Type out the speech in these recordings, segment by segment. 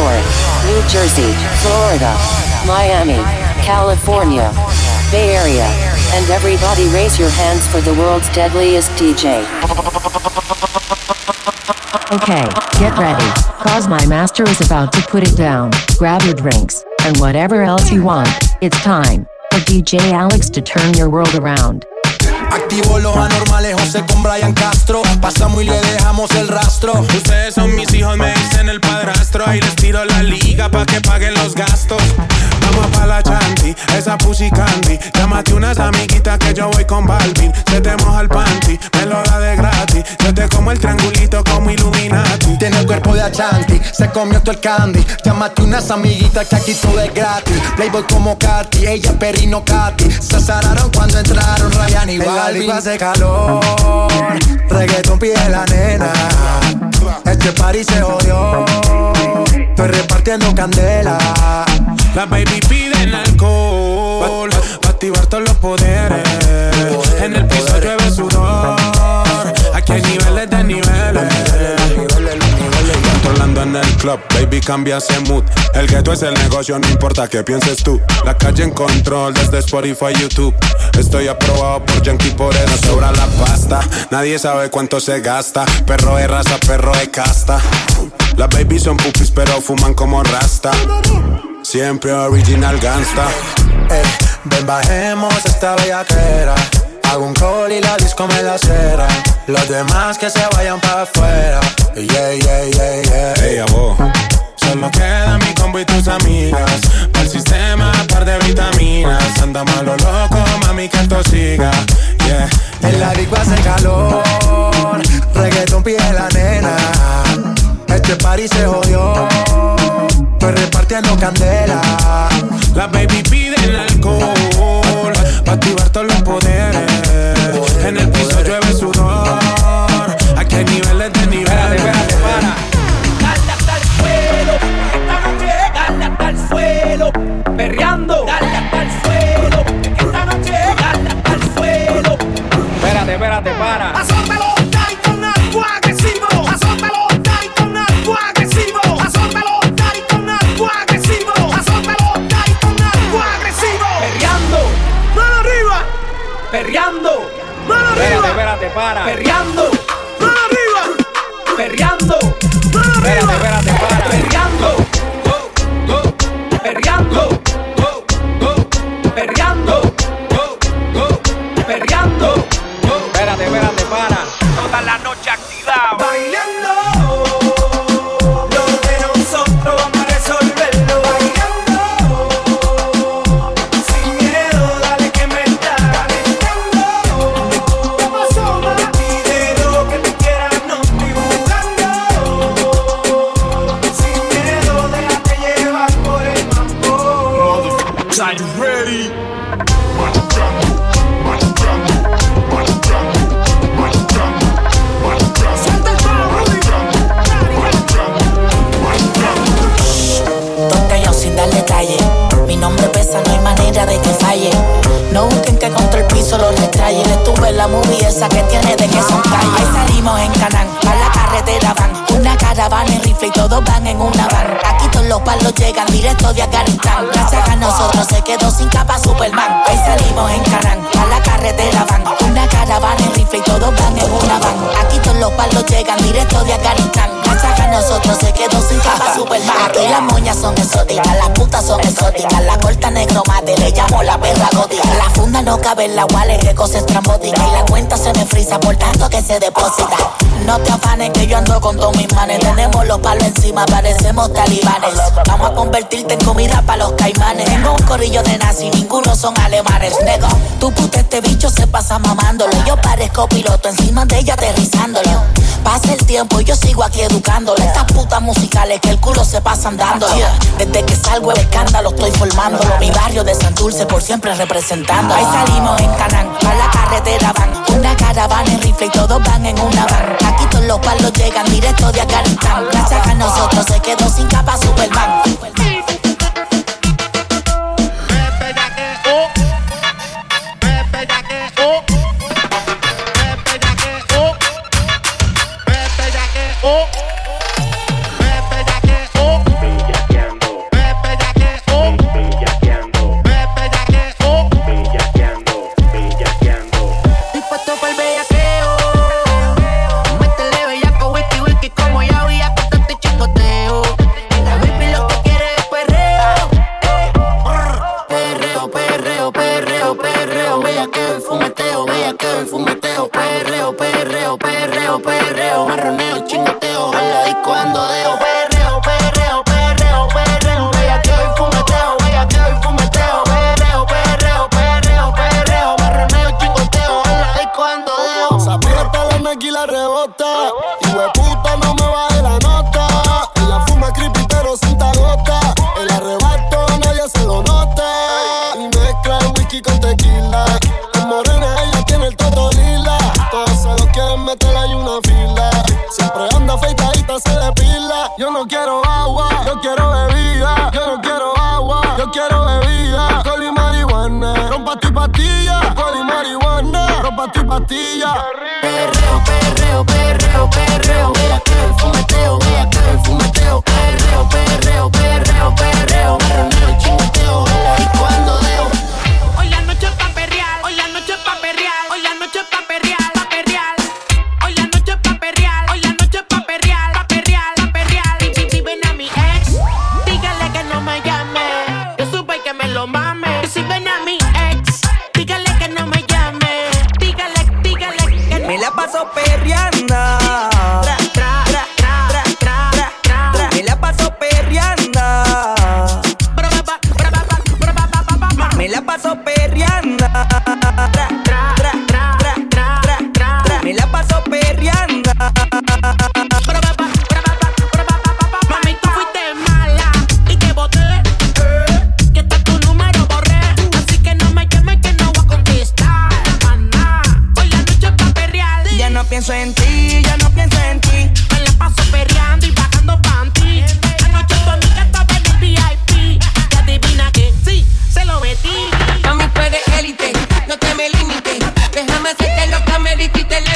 York, New Jersey, Florida, Miami, California, Bay Area, and everybody raise your hands for the world's deadliest DJ. Okay, get ready, cause my master is about to put it down. Grab your drinks, and whatever else you want, it's time for DJ Alex to turn your world around. Activo los anormales, José con Brian Castro. Pasamos y le dejamos el rastro. Ustedes son mis hijos, me dicen el padrastro. Ahí les tiro la liga pa' que paguen los gastos. Vamos pa' la chanti, esa pussy candy. Llámate unas amiguitas que yo voy con Balvin. Se te moja el panty, me lo da de gratis. Yo te como el triangulito como Illuminati. Tiene el cuerpo de Achanti, se comió todo el candy. Llámate unas amiguitas que aquí todo es gratis. Playboy como Katy, ella perrino Katy. Se azararon cuando entraron Ryan y Balvin. hace calor, reggaeton pide la nena. Este party se jodió, estoy repartiendo candela. La baby piden alcohol para activar todos los poderes. En el club, baby cambia ese mood. El gueto es el negocio, no importa qué pienses tú. La calle en control desde Spotify, YouTube. Estoy aprobado por Yankee, por eso sobra la pasta. Nadie sabe cuánto se gasta. Perro de raza, perro de casta. Las babies son pupis, pero fuman como rasta. Siempre original gangsta. Ey, ven bajemos esta bellaquera. Hago un call y la disco me la cera. Los demás que se vayan para afuera. Yeah, yeah, yeah, yeah. Ey, abo. Solo queda mi combo y tus amigas. Para el sistema, par de vitaminas. Andamos a lo loco, mami, que esto siga. Yeah. En la disco hace calor. Reggaeton pide la nena. Este party se jodió. Estoy repartiendo candela. La baby piden alcohol para activar todos los poderes. En el piso llueve sudor. Aquí hay niveles de niveles. Bye. Rifle y todos van en una van. Aquí todos los palos llegan directo de Afganistán. Gracias a nosotros se quedó sin capa Superman. Ahí salimos en Canán, a la carretera van. Una caravana en rifle y todos van en una van. Aquí todos los palos llegan directo de Afganistán. Nosotros se quedó sin capa Superman. Aquí las moñas son exóticas, las putas son exóticas. La corta negro mate, le llamo la perra gótica. La funda no cabe en la wallet, que cosa estrambótica. Y la cuenta se me frisa por tanto que se deposita. No te afanes que yo ando con todos mis manes. Tenemos los palos encima, parecemos talibanes. Vamos a convertirte en comida para los caimanes. Tengo un corillo de nazi, ninguno son alemanes. Nego, tu puta este bicho se pasa mamándolo. Yo parezco piloto encima de ella aterrizándolo. Y yo sigo aquí educándolo. Estas putas musicales que el culo se pasan dándolo. Desde que salgo el escándalo estoy formándolo. Mi barrio de Santurce por siempre representando. Ahí salimos en Canán, a la carretera van. Una caravana en rifle y todos van en una van. Aquí todos los palos llegan directo de Afganistán. Gracias a nosotros se quedó sin capa Superman. puedes meter hay una fila. Siempre anda afeitadita, se depila. Yo no quiero agua, yo quiero bebida. Yo no quiero agua, yo quiero bebida. Coli marihuana, rompa tu pastilla. Coli marihuana, rompa tu pastilla. Perreo, perreo, perreo, perreo. Vea que fumeteo, vea que fumeteo. Perreo, perreo, perreo, perreo. paso perreando. baby, quítale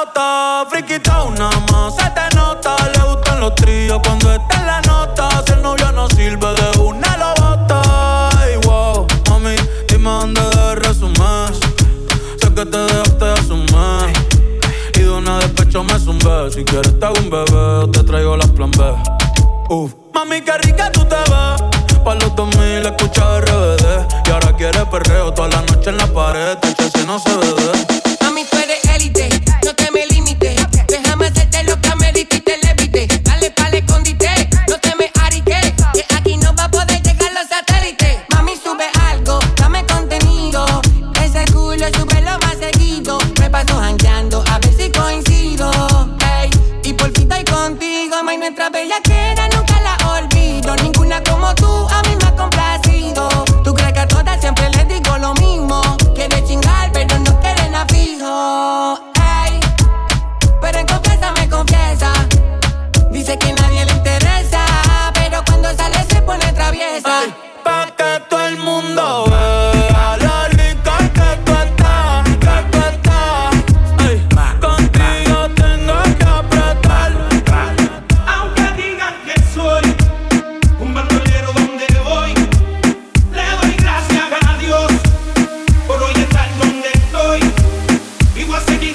pelota. Friki una más, se te nota. Le gustan los tríos cuando está en la nota. Si el novio no sirve, de una lo bota. Ay, wow, mami, dime dónde de resumir. Sé que te dejaste asumir. Y de una despecho me zumbé. Si quieres te hago un bebé, te traigo las plan B. Uf. Mami, qué rica tú te vas. Pa' los 2000 escucha RBD. Y ahora quieres perreo toda la noche en la pared. Te si no se ve. Mami, tú eres élite entra bem aqui.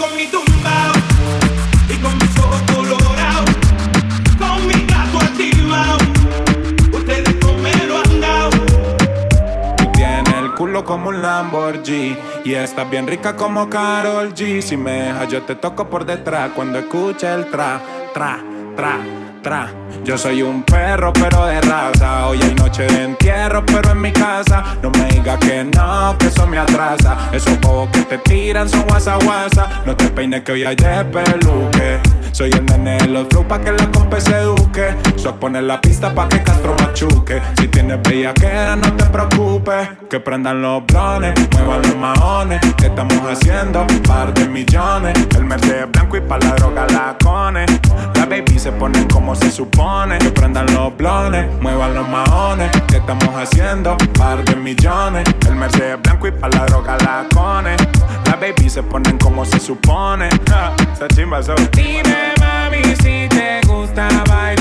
Con mi tumbao y con mis ojos colorados, con mi gato artimao, ustedes como lo han dado. Tiene el culo como un Lamborghini y está bien rica como Carol G. Si me deja, yo te toco por detrás cuando escucha el tra, tra, tra. Yo soy un perro, pero de raza. Hoy hay noche de entierro, pero en mi casa. No me digas que no, que eso me atrasa. Esos bobos que te tiran son guasa guasa. No te peines que hoy hay de peluque. Soy el nene de los flow pa' que la compa se eduque. Soy poner la pista pa' que Castro machuque. Si tienes bellaquera, no te preocupes. Que prendan los blones, muevan los maones. Que estamos haciendo? Par de millones. El Mercedes blanco y pa' la droga la cone se ponen como se supone. Que prendan los blones, muevan los maones. ¿Qué estamos haciendo? Par de millones. El Mercedes blanco y pa' la droga la cone. Las baby se ponen como se supone. Ja, se chimba. Dime, mami, si te gusta bailar.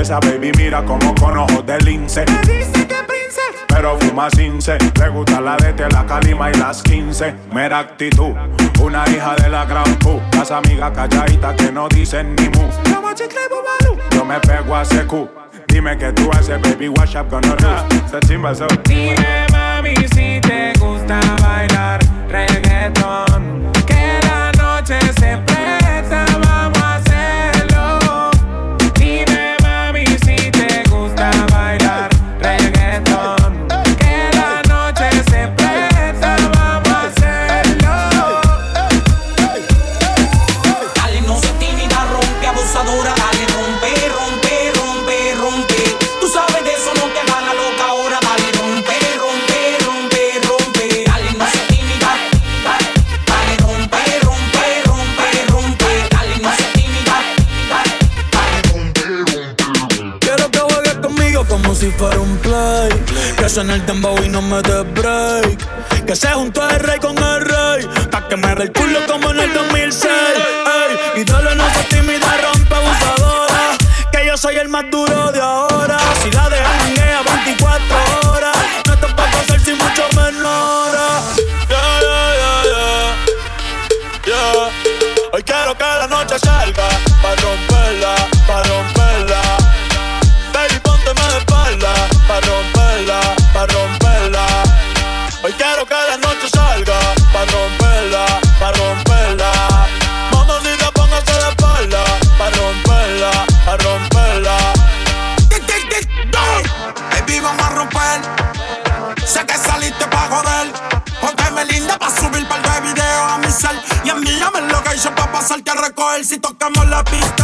Esa baby mira como con ojos de lince. Me dice que prince, pero fuma cince. Le gusta la DT, la calima y las 15. Mera actitud, una hija de la gran Q. Las amigas calladitas que no dicen ni mu. Yo me pego a ese Q. Dime que tú haces, baby, what's up, gonna lose. Se chimba. Dime, mami, si te gusta bailar reggaeton. Que la noche se suena el dembow y no me des break. Que se juntó el rey con el rey. Pa' que me dé el culo como en el 2006. from all a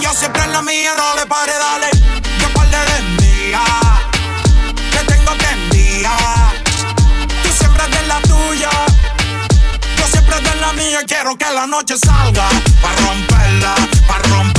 Yo siempre en la mía, no le pare, dale. Yo par de desmía, que tengo tendía. Tú siempre en la tuya, yo siempre en la mía. Quiero que la noche salga, pa' romperla, pa' romperla.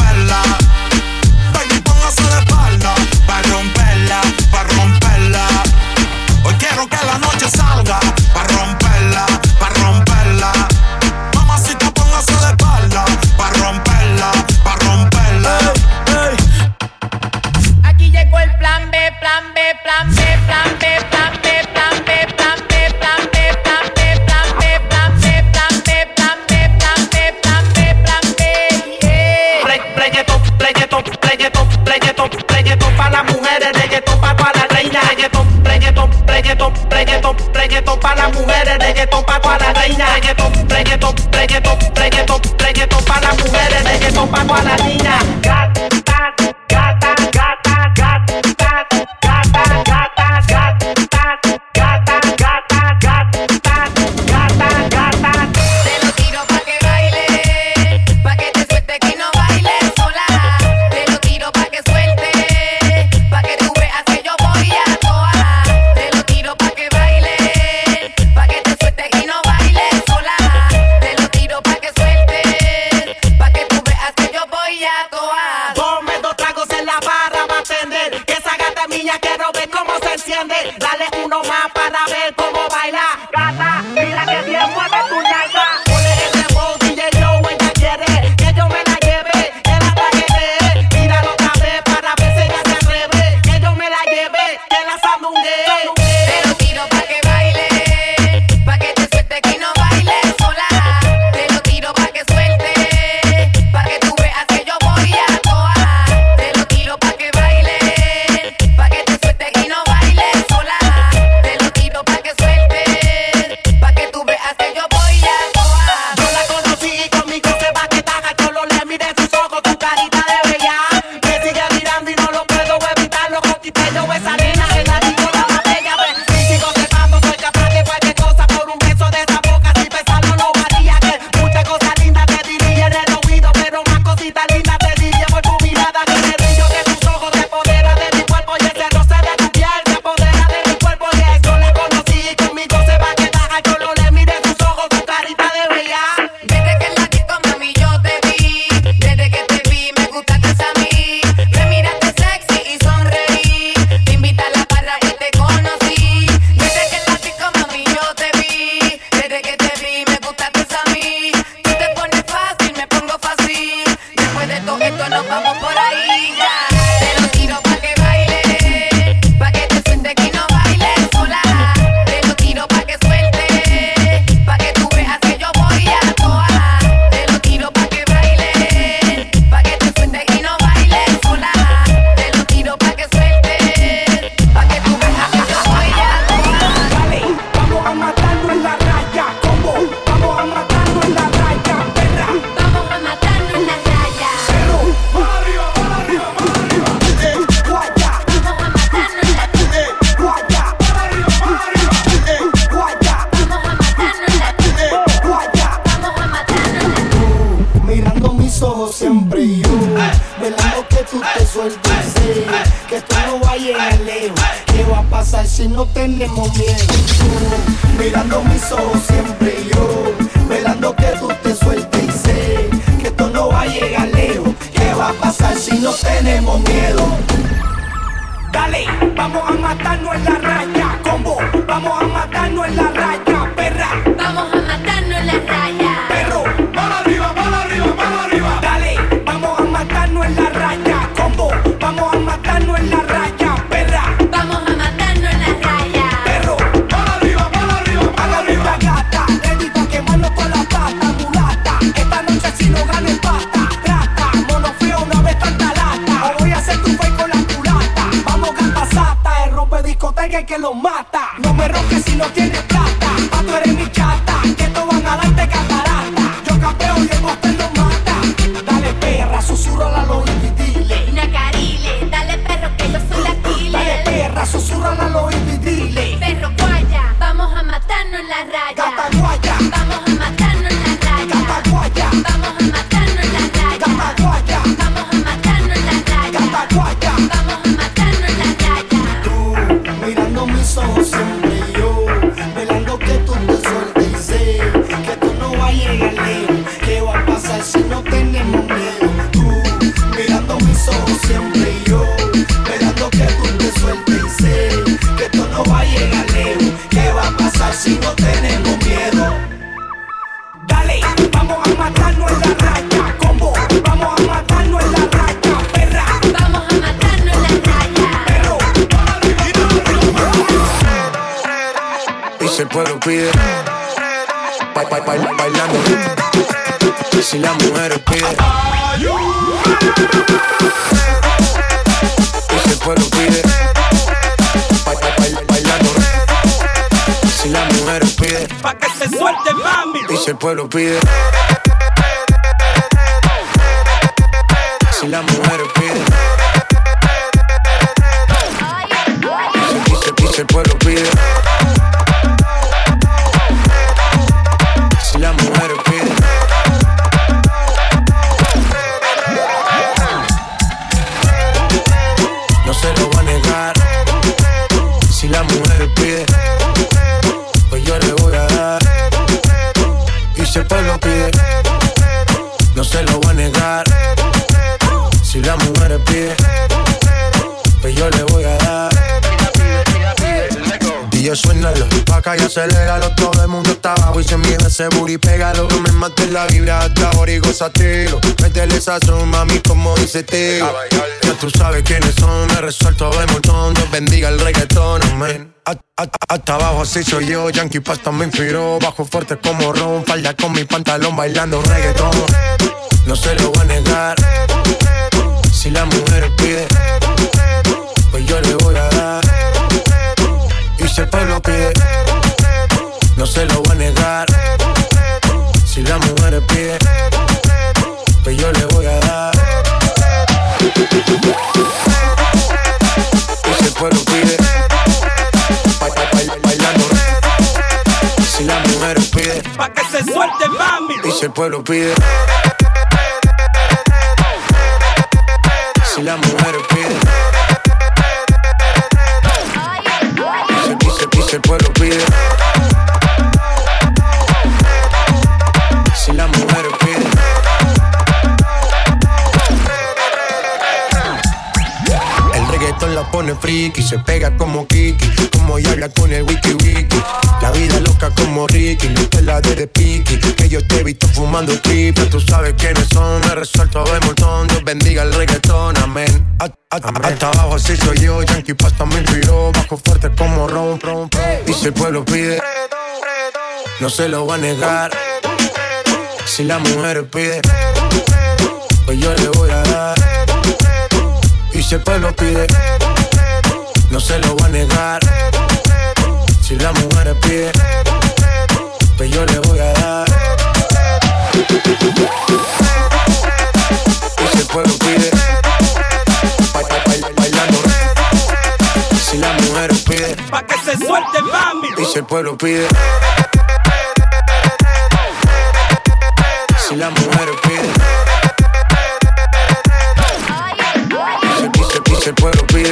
reggaetón pa' toda la reina, reggaetón, reggaetón, reggaetón, reggaetón, reggaetón pa' las mujeres, reggaetón pa' toda la niña. Si no tenemos miedo? Mirando mis ojos siempre yo, velando que tú te sueltes y sé que esto no va a llegar lejos. ¿Qué va a pasar si no tenemos miedo? Dale, vamos a matarnos en la raya, combo, vamos a matarnos en la raya, Suelte, mami. y si el pueblo pide DJ suénalo, acá y aceléralo Todo el mundo está abajo y se mide ese booty Pégalo, no me mates la vibra hasta ahora y gózatelo. Métele sazón, mami, como dice Teo Ya tú sabes quiénes son, me resuelto de montón. Dios bendiga el reggaetón, amén. Hasta abajo así soy yo, Yankee Pasta me inspiró. Bajo fuerte como Ron, falda con mi pantalón bailando reggaetón. No se lo voy a negar. Si la mujer pide Pues yo le voy a dar y si el pueblo pide, no se lo voy a negar. Si la mujer pide, pues yo le voy a dar. Y si el pueblo pide, ba- bailando. Si la mujer pide, Pa' que se suelte, mami. y si el pueblo pide, si la mujer pide, friki, se pega como Kiki, como y habla con el wiki wiki. La vida loca como Ricky, no te la de de Piki, que yo te he visto fumando triple, tú sabes quiénes son, me resuelto de montón, Dios bendiga el reggaetón, amén. Hasta abajo así soy yo, Yankee Pasta me inspiró, bajo fuerte como ron, ron, ron. Y si el pueblo pide, no se lo va a negar. Si la mujer pide, pues yo le voy a dar. Y si el pueblo pide, no se lo va a negar. Si la mujer pide, pues yo le voy a dar. Y si el pueblo pide, ba- ba- ba- bailando. Si la mujer pide, Pa' que se suelte, mami. y si el pueblo pide, si la mujer pide, si, si- y si el pueblo pide,